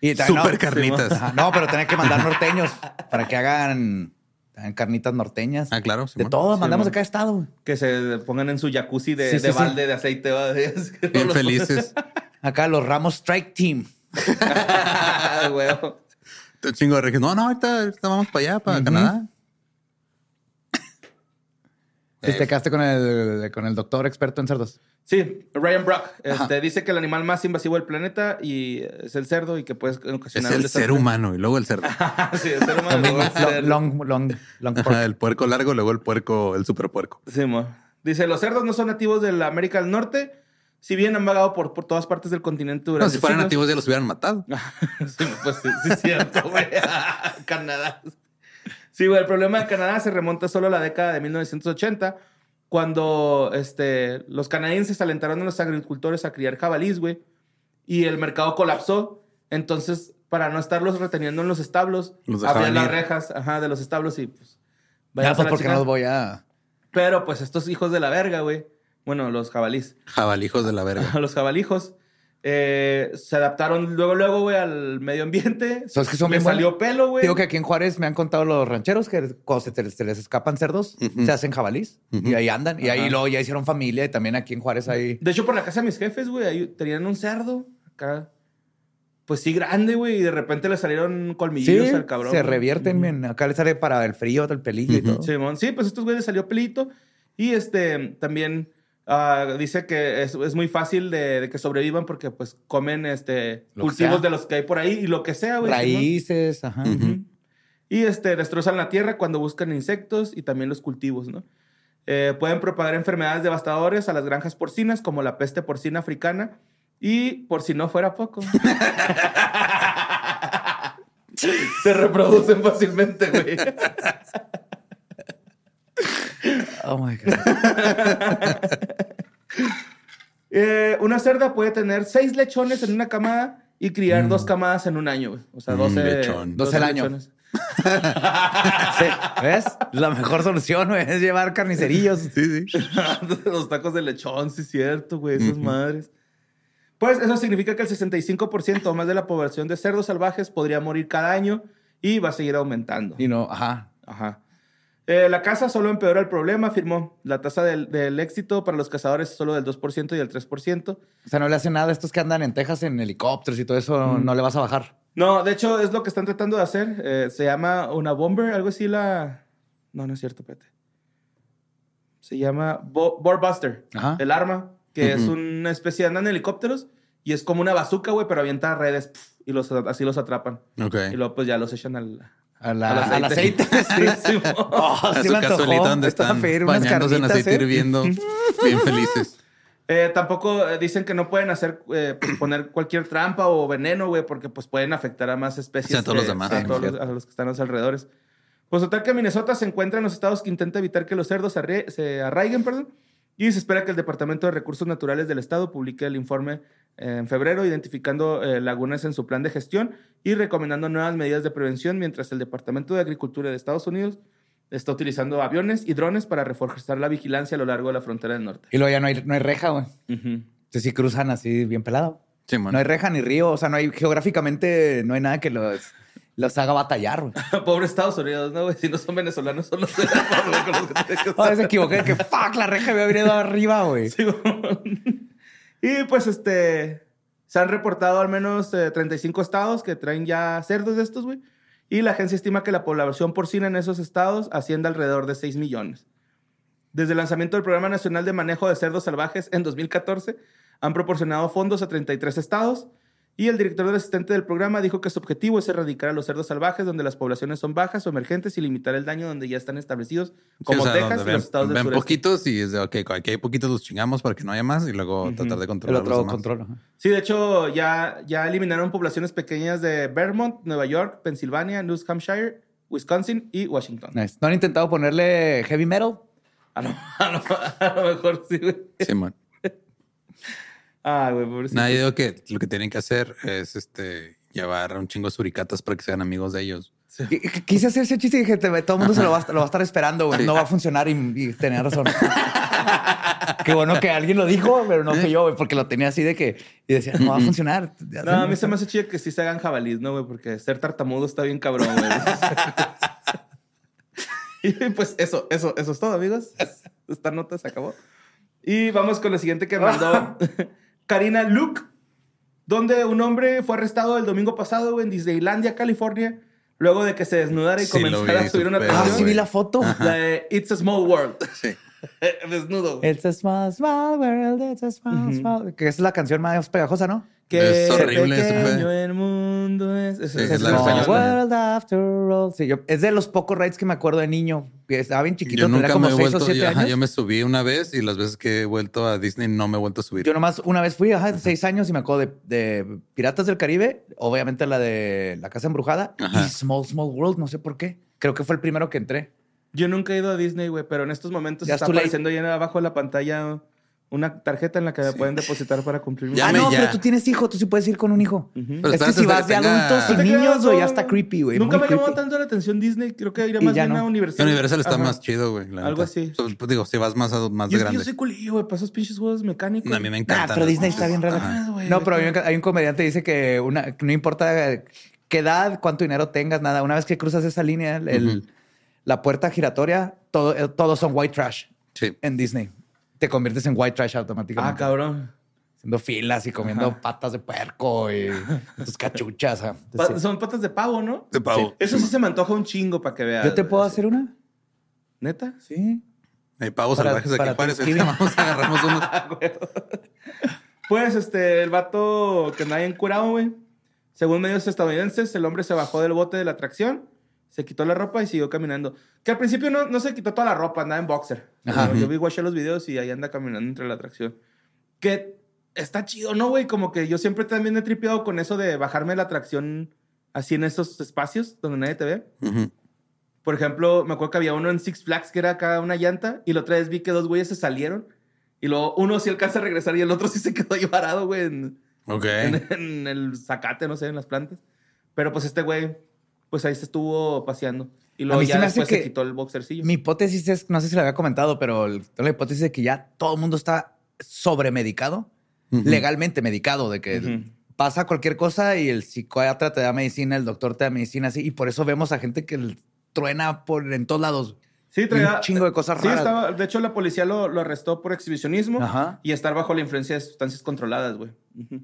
Y Super no, carnitas. No, pero tener que mandar norteños para que hagan, carnitas norteñas. Ah, claro. de Simón. todo, mandamos Simón. de cada estado, güey. Que se pongan en su jacuzzi de, Sí, de sí, sí. balde de aceite. ¿va? <laughs> Bien felices. <laughs> Acá los Ramos Strike Team. <laughs> Ah. Te chingo de. No, no, ahorita, ahorita vamos para allá, para. Canadá. Y te quedaste con el, con el doctor experto en cerdos. Sí, Ryan Brock este, dice que el animal más invasivo del planeta y es el cerdo y que puede Es ocasionar el un ser humano y luego el cerdo. <laughs> sí, el ser humano. luego el cerdo. Long, long, long, long pork. Ajá, el puerco largo, luego el puerco, el super puerco. Sí, mo. Dice, los cerdos no son nativos de la América del Norte, si bien han vagado por, por todas partes del continente No, durante si fueran siglos. nativos ya los hubieran matado. <laughs> sí, pues sí, sí es cierto, güey. <laughs> Canadá. Sí, güey, el problema de Canadá se remonta solo a la década de 1980, cuando este, los canadienses alentaron a los agricultores a criar jabalís, güey, y el mercado colapsó. Entonces, para no estarlos reteniendo en los establos, Los abrían las rejas ajá, de los establos y pues... Ya, pues porque no los voy a... Pero pues estos hijos de la verga, güey. Bueno, los jabalís. Jabalijos de la verga. <laughs> los jabalijos. Eh, se adaptaron luego, luego, güey, al medio ambiente. So, es que son Le bien salió pelo, güey. Digo que aquí en Juárez me han contado los rancheros que cuando se, te- se les escapan cerdos, se hacen jabalís Ujú. y ahí andan. Y ahí luego ya hicieron familia y también aquí en Juárez hay... De hecho, por la casa de mis jefes, güey, ahí tenían un cerdo acá. Pues sí, grande, güey. Y de repente le salieron colmillos al cabrón. se revierten. Ujú. men. Acá le sale para el frío, el pelillo y todo. Simón, sí, pues a estos güeyes les salió pelito. Y este también ah, dice que es, es muy fácil de, de que sobrevivan porque pues comen este Lo cultivos sea. de los que hay por ahí y lo que sea, güey. Raíces, ajá. Ujú. Simón. Y este destrozan la tierra cuando buscan insectos y también los cultivos, ¿no? Eh, pueden propagar enfermedades devastadoras a las granjas porcinas, como la peste porcina africana. Y por si no fuera poco. <laughs> <laughs> Se reproducen fácilmente, güey. <laughs> Oh my God. <laughs> Eh, una cerda puede tener seis lechones en una camada y criar dos camadas en un año, güey. O sea, Mm, 12, lechón. 12 al año. lechones. <laughs> Sí, ¿Ves? La mejor solución güey, es llevar carnicerillos. Sí, sí. <laughs> Los tacos de lechón, sí es cierto, güey. Esas madres. Pues eso significa que el 65% o más de la población de cerdos salvajes podría morir cada año y va a seguir aumentando. Y no, ajá. Ajá. Eh, la caza solo empeora el problema, afirmó. La tasa del, del éxito para los cazadores es solo del 2% y del 3%. O sea, no le hacen nada a estos que andan en Texas en helicópteros y todo eso, no le vas a bajar. No, de hecho es lo que están tratando de hacer. Eh, se llama una bomber, algo así la... No, no es cierto, Pete. Se llama Bo Boar Buster, Ajá. el arma, que es una especie de andan en helicópteros y es como una bazooka, güey, pero avienta redes pf, y los, así los atrapan. Ok. Y luego pues ya los echan al... A la- Al al aceite. aceite. <laughs> Sí, sí. <laughs> Oh, a sí su cazuelita donde están bañándose en aceite ¿eh? hirviendo, bien felices. <laughs> Eh, tampoco eh, dicen que no pueden hacer, eh, pues, poner cualquier trampa o veneno, güey, porque pues pueden afectar a más especies. Sí, a todos los de- demás, A todos los, a los que están a los alrededores. Pues total que Minnesota se encuentra en los estados que intenta evitar que los cerdos arrie- se arraiguen, perdón. Y se espera que el Departamento de Recursos Naturales del Estado publique el informe eh, en febrero, identificando eh, lagunas en su plan de gestión y recomendando nuevas medidas de prevención, mientras el Departamento de Agricultura de Estados Unidos está utilizando aviones y drones para reforzar la vigilancia a lo largo de la frontera del norte. Y luego ya no hay, no hay reja, güey. Entonces sí cruzan así bien pelado. Sí, man. No hay reja ni río, o sea, no hay geográficamente, no hay nada que los, los haga batallar, güey. <laughs> Pobre Estados Unidos, ¿no, güey? Si no son venezolanos, son los de la con los que tienen que <laughs> se equivoqué, que fuck, la reja había venido arriba, güey. Sí, güey. <laughs> y pues este. Se han reportado al menos eh, 35 estados que traen ya cerdos de estos, güey. Y la agencia estima que la población porcina en esos estados asciende alrededor de 6 millones. Desde el lanzamiento del Programa Nacional de Manejo de Cerdos Salvajes en 2014, han proporcionado fondos a 33 estados. Y el director del asistente del programa dijo que su objetivo es erradicar a los cerdos salvajes donde las poblaciones son bajas o emergentes y limitar el daño donde ya están establecidos, como Sí, o sea, Texas y ven, los estados del ven sureste. poquitos y es de, ok, aquí hay poquitos, los chingamos para que no haya más y luego tratar de El controlar los otro control. Sí, de hecho, ya, ya eliminaron poblaciones pequeñas de Vermont, Nueva York, Pensilvania, New Hampshire, Wisconsin y Washington. Nice. ¿No han intentado ponerle heavy metal? A, lo, a lo- a lo mejor sí, güey. Sí, man. Ah, güey, pobrecito. Nada, yo digo que lo que tienen que hacer es este llevar a un chingo de suricatas para que sean amigos de ellos. Qu- qu- Quise hacer ese chiste y dije, te- todo el mundo se lo va, a- lo va a estar esperando, güey. No va a funcionar y, y tenía razón. <laughs> Qué bueno que alguien lo dijo, pero no fui yo, güey, porque lo tenía así de que y decía, no va a funcionar. No, a mí se me hace chido que sí se hagan jabalís, ¿no, güey? Porque ser tartamudo está bien cabrón, güey. <laughs> y pues eso, eso, eso es todo, amigos. Esta nota se acabó. Y vamos con lo siguiente que mandó <laughs> Karina Luke, donde un hombre fue arrestado el domingo pasado en Disneylandia, California, luego de que se desnudara y Sí, comenzara vi, a subir una súper, Ah, sí vi la foto. La de It's a Small World. <laughs> Sí. <laughs> Desnudo. It's a small, small world, it's a small, Ujú. small. Que es la canción más pegajosa, ¿no? Que Es horrible pequeño pedo. Mundo es. es- Sí, es es la en Small español. world after all. Sí, yo, es de los pocos rides que me acuerdo de niño. Que estaba bien chiquito, Yo nunca como me he 6 o vuelto, 7 yo, ajá, yo me subí una vez y las veces que he vuelto a Disney no me he vuelto a subir. Yo nomás una vez fui, ajá, seis años y me acuerdo de, de Piratas del Caribe, obviamente la de La Casa Embrujada Ajá. y Small Small World, no sé por qué. Creo que fue el primero que entré. Yo nunca he ido a Disney, güey, pero en estos momentos Ya está apareciendo ahí abajo de la pantalla una tarjeta en la que me pueden depositar para cumplir mi Ya ah, no, ya. pero tú tienes hijo, tú sí puedes ir con un hijo. Pero es que espérate si hasta vas de que tenga- adultos y No te niños, güey, no. ya está creepy, güey. Nunca muy me llamó creepy. tanto la atención Disney. Creo que iría Y más ya bien no. a Universal. Universal está Ajá. más chido, güey. la Algo neta. así. So, pues, digo, si vas más, a- más Y de es que yo grande. soy culillo, güey, para esos pinches juegos mecánicos. No, a mí me Nah, encantan. pero Disney está bien raro. Ah, güey, no, pero hay un, hay un comediante que dice que una, que no importa qué edad, cuánto dinero tengas, nada. Una vez que cruzas esa línea, el- la puerta giratoria, todo, eh, todos son white trash Sí. en Disney. Te conviertes en white trash automáticamente. Ah, cabrón. Haciendo filas y comiendo Ajá. patas de puerco y <laughs> tus cachuchas. Entonces, sí. Son patas de pavo, ¿no? De pavo. Eso sí se me antoja un chingo para que veas. ¿Yo te puedo hacer una? ¿Neta? Sí. Hay pavos Para- salvajes aquí Juárez. Vamos a agarramos unos. <laughs> Pues, este, el vato que bien curado, güey. Según medios estadounidenses, el hombre se bajó del bote de la atracción, se quitó la ropa y siguió caminando. Que al principio no, no se quitó toda la ropa, andaba en boxer. Ajá. Yo vi, watché los videos y ahí anda caminando entre la atracción. Que está chido, ¿no, güey? Como que yo siempre también he tripeado con eso de bajarme la atracción así en esos espacios donde nadie te ve. Ujú. Por ejemplo, me acuerdo que había uno en Six Flags que era acá una llanta y la otra vez vi que dos güeyes se salieron y luego uno sí alcanza a regresar y el otro sí se quedó ahí varado, güey, en, Ok. en- en el zacate, no sé, en las plantas. Pero pues este güey, pues ahí se estuvo paseando y luego mí ya se me hace después se quitó el boxercillo. Mi hipótesis es, no sé si lo había comentado, pero el- la hipótesis de que ya todo el mundo está sobremedicado, Ujú. legalmente medicado, de que pasa cualquier cosa y el psiquiatra te da medicina, el doctor te da medicina, así, y por eso vemos a gente que truena por en todos lados. Sí, traía un chingo de cosas sí, raras. estaba- de hecho, la policía lo, lo arrestó por exhibicionismo Ajá. y estar bajo la influencia de sustancias controladas, güey.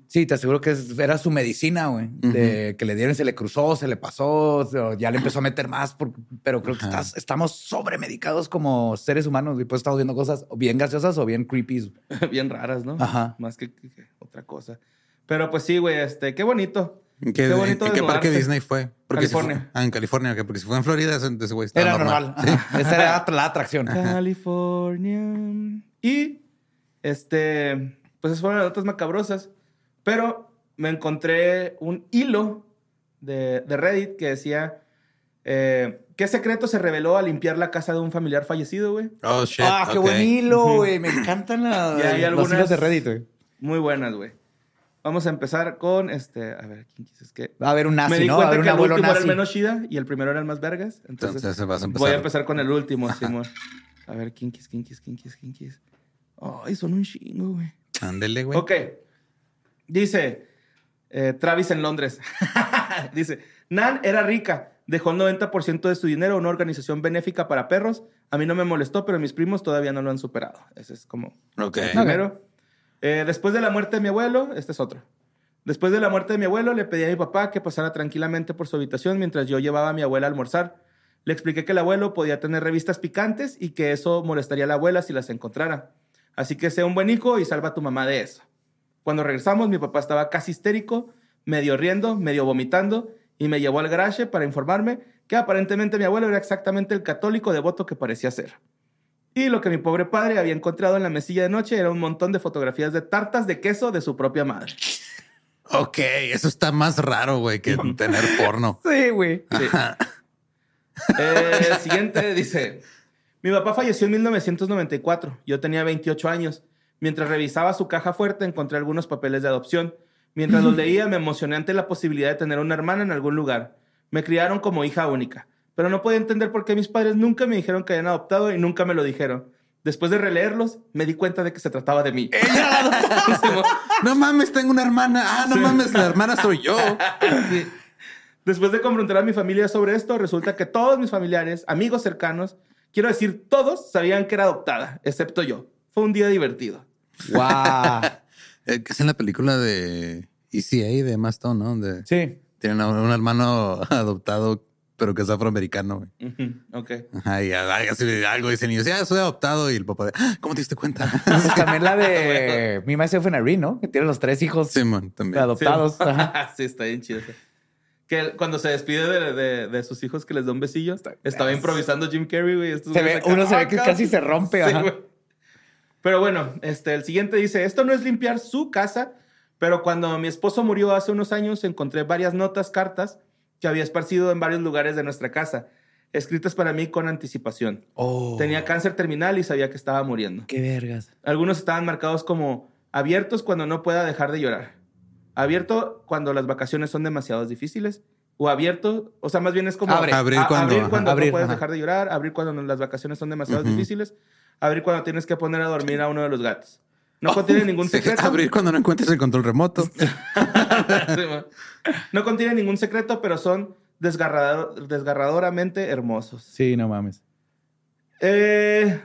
Sí, te aseguro que es- era su medicina, güey. De que le dieron, se le cruzó, se le pasó, o ya le empezó a meter más, por- pero creo que estás- estamos sobremedicados como seres humanos y pues estamos viendo cosas o bien graciosas o bien creepy. <laughs> Bien raras, ¿no? Ajá. Más que, que- que otra cosa. Pero pues sí, güey, este, qué bonito. ¿En qué, en qué parque. Disney fue? Porque si California. fue- ah, en California. ok, porque si fue en Florida, ese, güey estaba Era normal. Sí. Ajá. Esa era <laughs> la atracción. California. Y, este, pues esas fueron las notas macabrosas. Pero me encontré un hilo de, de Reddit que decía, eh, ¿qué secreto se reveló al limpiar la casa de un familiar fallecido, güey? Oh, shit. Ah, qué buen hilo, güey. Me encantan la- Y hay los algunas- hilos de Reddit, güey. Muy buenas, güey. Vamos a empezar con, este, a ver, ¿quién quise? Es que... Va a haber un nazi, me di ¿no? Va a cuenta haber un que el abuelo último era el nazi. menos chida y el primero era el más vergas. Entonces, Entonces vas a empezar. voy a empezar con el último, Simón. A ver, Kinkis, Kinkis, Kinkis, Kinkis. Ay, son un chingo, güey. Ándele, güey. Ok. Dice eh, Travis en Londres. <laughs> Dice, Nan era rica. Dejó el 90% de su dinero a una organización benéfica para perros. A mí no me molestó, pero mis primos todavía no lo han superado. Ese es como Ok. el primero. Eh, después de la muerte de mi abuelo, este es otro. Después de la muerte de mi abuelo, le pedí a mi papá que pasara tranquilamente por su habitación mientras yo llevaba a mi abuela a almorzar. Le expliqué que el abuelo podía tener revistas picantes y que eso molestaría a la abuela si las encontrara. Así que sea un buen hijo y salva a tu mamá de eso. Cuando regresamos, mi papá estaba casi histérico, medio riendo, medio vomitando, y me llevó al garaje para informarme que aparentemente mi abuelo era exactamente el católico devoto que parecía ser. Y lo que mi pobre padre había encontrado en la mesilla de noche era un montón de fotografías de tartas de queso de su propia madre. Ok, eso está más raro, güey, que tener porno. <laughs> Sí, güey. Sí. Eh, el siguiente dice: Mi papá falleció en 1994. Yo tenía 28 años. Mientras revisaba su caja fuerte, encontré algunos papeles de adopción. Mientras los <laughs> leía, me emocioné ante la posibilidad de tener una hermana en algún lugar. Me criaron como hija única, pero no podía entender por qué mis padres nunca me dijeron que habían adoptado y nunca me lo dijeron. Después de releerlos, me di cuenta de que se trataba de mí. <laughs> No mames, tengo una hermana. Ah, no Sí. mames, la hermana soy yo. Sí. Después de confrontar a mi familia sobre esto, resulta que todos mis familiares, amigos cercanos, quiero decir, todos sabían que era adoptada, excepto yo. Fue un día divertido. Guau. <laughs> Que es en la película de ECA de Emma Stone, ¿no? Donde Sí. tienen a un hermano adoptado, pero que es afroamericano, güey. Ok. Ajá, y algo, dicen, y yo, ya soy adoptado. Y el papá de, "Ah, ¿cómo te diste cuenta? <laughs> Pues también la de <laughs> Mi Myself and Irene, ¿no? Que tiene los tres hijos Simón, también. adoptados. Sí. Ajá. <laughs> Sí, está bien chido. Que cuando se despide de, de- de sus hijos que les da un besillo, estaba improvisando Jim Carrey, güey. Estos Se güeyes ve- acá, uno se ve "Ah, que cabrón". casi se rompe, Sí, ajá. güey. Pero bueno, este, el siguiente dice, esto no es limpiar su casa, pero cuando mi esposo murió hace unos años encontré varias notas, cartas que había esparcido en varios lugares de nuestra casa. escritas para mí con anticipación. Oh, Tenía cáncer terminal y sabía que estaba muriendo. qué vergas. Algunos estaban marcados como abiertos cuando no pueda dejar de llorar. Abierto cuando las vacaciones son demasiado difíciles. O abierto, o sea, más bien es como Abre. Abrir a- cuando, abrir ajá. cuando Abrir, no puedes ajá. dejar de llorar, abrir cuando las vacaciones son demasiado difíciles, abrir cuando tienes que poner a dormir a uno de los gatos. No contiene ningún secreto. abrir cuando no encuentres el control remoto. <laughs> No contiene ningún secreto, pero son desgarrador- desgarradoramente hermosos. Sí, no mames. Eh,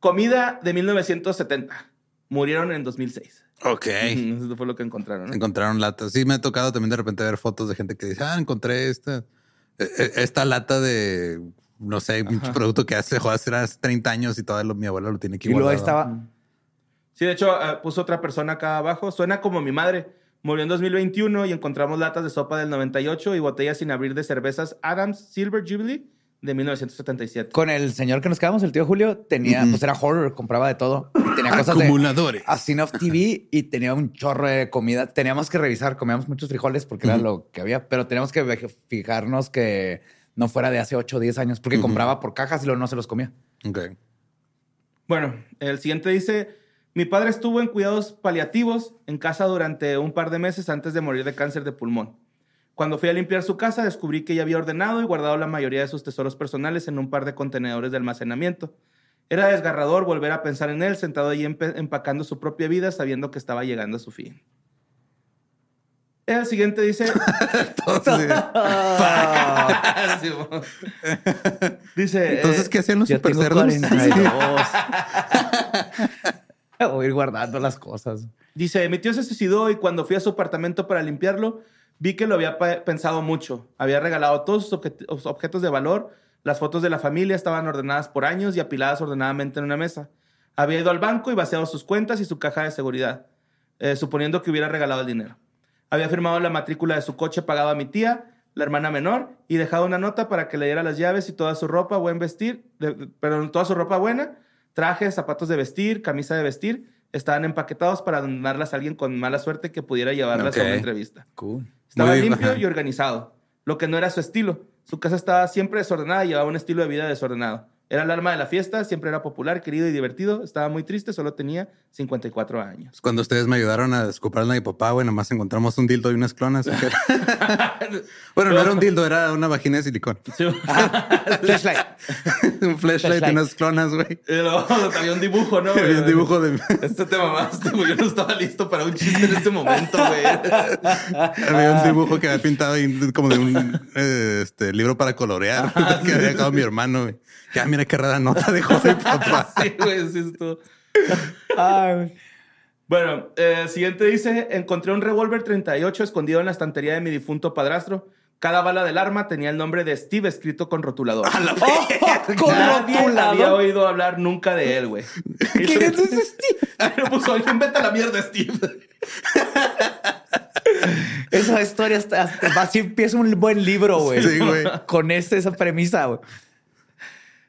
comida de 1970. Murieron en 2006. Ok. Eso fue lo que encontraron. ¿no? Encontraron latas. Sí, me ha tocado también de repente ver fotos de gente que dice, ah, encontré esta, eh, eh, esta lata de, no sé, un producto que hace, joder, hace hace 30 años y todavía lo- mi abuela lo tiene aquí Y luego estaba. Sí, de hecho, eh, puso otra persona acá abajo. Suena como mi madre. Murió en 2021 y encontramos latas de sopa del 98 y botellas sin abrir de cervezas Adams Silver Jubilee de 1977. Con el señor que nos quedamos, el tío Julio, tenía, pues era horror, compraba de todo. Y tenía cosas de Acumuladores. a Scene of TV y tenía un chorro de comida. Teníamos que revisar, comíamos muchos frijoles porque era lo que había, pero teníamos que fijarnos que no fuera de hace 8 o 10 años porque compraba por cajas y luego no se los comía. Ok. Bueno, el siguiente dice, mi padre estuvo en cuidados paliativos en casa durante un par de meses antes de morir de cáncer de pulmón. Cuando fui a limpiar su casa descubrí que ya había ordenado y guardado la mayoría de sus tesoros personales en un par de contenedores de almacenamiento. Era desgarrador volver a pensar en él sentado allí empacando su propia vida sabiendo que estaba llegando a su fin. El siguiente dice, <laughs> Entonces, <laughs> dice, entonces, ¿qué hacían los Ya <laughs> super tengo cerdos? 42. Voy a ir guardando las cosas. Dice, mi tío se suicidó y cuando fui a su apartamento para limpiarlo, vi que lo había pensado mucho. Había regalado todos sus objet- sus objetos de valor. Las fotos de la familia estaban ordenadas por años y apiladas ordenadamente en una mesa. Había ido al banco y vaciado sus cuentas y su caja de seguridad, eh, suponiendo que hubiera regalado el dinero. Había firmado la matrícula de su coche pagado a mi tía, la hermana menor, y dejado una nota para que le diera las llaves y toda su ropa, buen vestir, de- toda su ropa buena, trajes, zapatos de vestir, camisa de vestir, estaban empaquetados para donarlas a alguien con mala suerte que pudiera llevarlas a una entrevista. Cool. Estaba Muy- limpio y organizado, lo que no era su estilo. Su casa estaba siempre desordenada y llevaba un estilo de vida desordenado. Era el alma de la fiesta, siempre era popular, querido y divertido. Estaba muy triste, solo tenía 54 años. Cuando ustedes me ayudaron a descubrir a mi papá, güey, nomás encontramos un dildo y unas clonas. <laughs> <laughs> bueno, no era un dildo, era una vagina de silicón. <laughs> Flashlight. un flashlight Flashlight. y unas clonas, güey. Luego había un dibujo, ¿no? Había un dibujo de... Este te mamaste, güey. Yo no estaba listo para un chiste en este momento, güey. Había un dibujo que había pintado ahí como de un eh, este, libro para colorear que había dejado mi hermano. güey. Ya, mira qué rara nota dejó mi papá. Sí, güey, sí, esto. Ay, Bueno, eh, siguiente dice: Encontré un revólver 38 escondido en la estantería de mi difunto padrastro. Cada bala del arma tenía el nombre de Steve escrito con rotulador. <laughs> con Nadie rotulado. había oído hablar nunca de él, güey. ¿Quién es ese Steve? <laughs> Le puso alguien, vete a la mierda, Steve. Esa historia está, así empieza un buen libro, güey. Sí, güey. Con este, esa premisa, güey.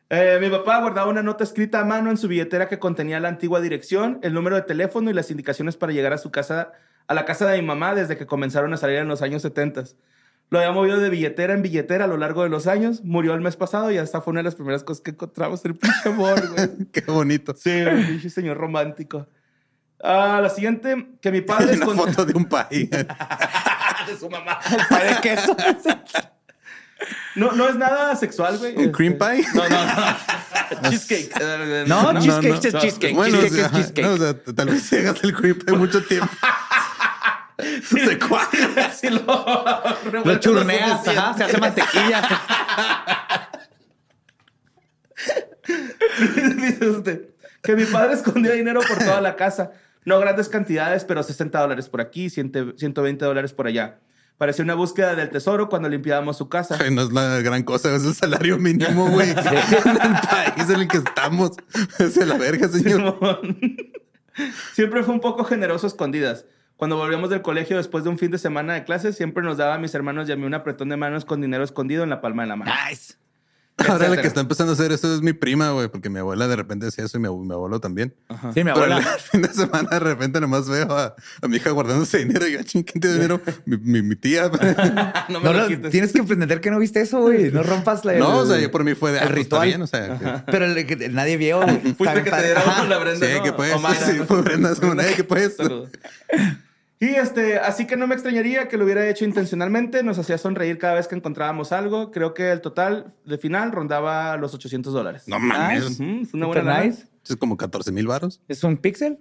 Eh, mi papá guardaba una nota escrita a mano en su billetera que contenía la antigua dirección, el número de teléfono y las indicaciones para llegar a su casa, a la casa de mi mamá desde que comenzaron a salir en los años 70. Lo había movido de billetera en billetera a lo largo de los años. Murió el mes pasado y esta fue una de las primeras cosas que encontramos. El pinche amor, güey. <laughs> Qué bonito. Sí, el pinche señor romántico. Ah, la siguiente, que mi padre Una escond- foto de un país. <laughs> de su mamá. ¿Para qué eso? No, no es nada sexual, güey. ¿Un cream pie? No, no, no. <laughs> cheesecake. No, No, cheesecake no, es cheesecake. Bueno, cheesecake o sea, es cheesecake. no, o sea, tal vez hagas el cream pie mucho tiempo. <laughs> Se cuaja. Si lo, Lo churneas, ajá, se hace mantequilla. <laughs> Dice usted, que mi padre escondía dinero por toda la casa. No grandes cantidades, pero 60 dólares por aquí, 100 120 dólares por allá. Parecía una búsqueda del tesoro cuando limpiábamos su casa. Ay, No es la gran cosa, es el salario mínimo, güey. <laughs> <laughs> En el país en el que estamos. Es de la verga, señor. Siempre fue un poco generoso escondidas. Cuando volvíamos del colegio después de un fin de semana de clases, siempre nos daba a mis hermanos y a mí un apretón de manos con dinero escondido en la palma de la mano. Nice. Ahora la que está empezando a hacer eso es mi prima, güey, porque mi abuela de repente hacía eso y mi, abu- mi abuelo también. Sí, mi Pero el abuela. <laughs> fin de semana de repente nomás veo a, a mi hija guardándose dinero y yo, ching, ¿quién tiene dinero? Mi, mi, mi tía. <laughs> no me No, lo tienes que entender que no viste eso, güey. No rompas la. no, o sea, yo por mí fue de el ah, pues, ritual. bien, o sea, que- Pero el que nadie vio. Fuiste que te Ajá. uno la Brenda. sí, ¿no? que pues, Omar. <laughs> sí, fue Brenda Simone, que pues. Y este, así que no me extrañaría que lo hubiera hecho intencionalmente. Nos hacía sonreír cada vez que encontrábamos algo. Creo que el total de final rondaba los 800 dólares. No mames. Es una buena nice. Es como 14 mil varos. ¿Es un pixel?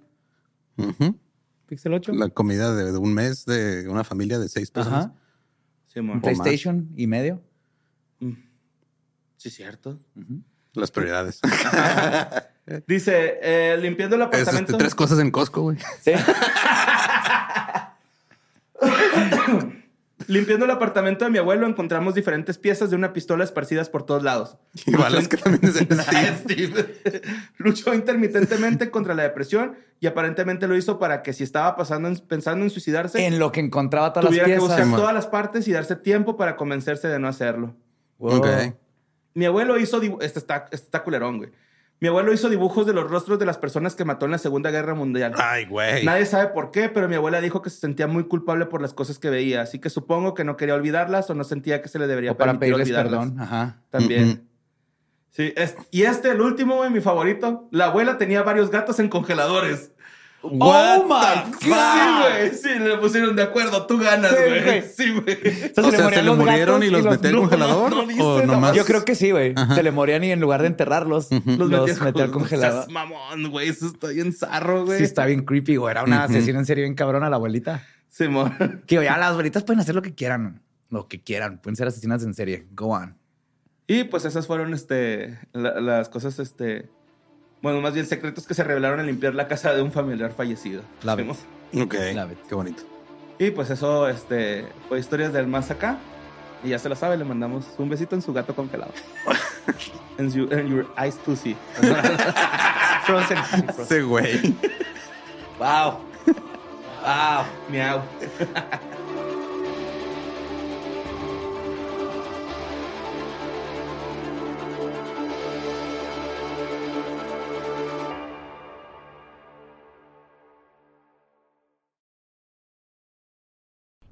¿Pixel 8? La comida de, de un mes de una familia de seis personas. Ajá. Sí. Un PlayStation y medio. Sí, cierto. Las prioridades. <laughs> Dice, eh, limpiando el es este, apartamento. tres cosas en Costco, güey. Sí. <laughs> <coughs> Limpiando el apartamento de mi abuelo encontramos diferentes piezas de una pistola esparcidas por todos lados. Y balas que también <laughs> Steve. <laughs> Luchó intermitentemente contra la depresión y aparentemente lo hizo para que si estaba pasando en- pensando en suicidarse, En lo que encontraba todas las tuviera que piezas. buscar man. todas las partes y darse tiempo para convencerse de no hacerlo. Wow. Mi abuelo hizo este está, este está culerón, güey. Mi abuelo hizo dibujos de los rostros de las personas que mató en la Segunda Guerra Mundial. Ay, güey. Nadie sabe por qué, pero mi abuela dijo que se sentía muy culpable por las cosas que veía, así que supongo que no quería olvidarlas o no sentía que se le debería O para pedirles olvidarlas. perdón. Ajá. También. Sí, es- y este, el último, güey, mi favorito. La abuela tenía varios gatos en congeladores. What ¡Oh, my the Sí, güey. Sí, le pusieron de acuerdo. Tú ganas, Sí, güey. Sí, güey. Entonces, O sea, ¿se le los murieron y los metió al no, congelador? no dice, ¿O nomás-? Yo creo que sí, güey. Se le morían y en lugar de enterrarlos, los, metías metió al con- congelador. Seas mamón, güey. Eso está bien zarro, güey. Sí, está bien creepy, güey. Era una asesina en serio bien cabrona la abuelita. Simón. Que ya las abuelitas pueden hacer lo que quieran. Lo que quieran. Pueden ser asesinas en serie. Go on. Y pues esas fueron este, la- las cosas, este, bueno, más bien secretos que se revelaron al limpiar la casa de un familiar fallecido. Love Simón. Ok. It. Qué bonito. Y pues eso, este, fue historias del más acá. Y ya se lo sabe, le mandamos un besito en su gato congelado. <laughs> en, su- en your eyes to see. <laughs> Frozen. Frozen. Ese güey. Wow. <laughs> Wow. Miau.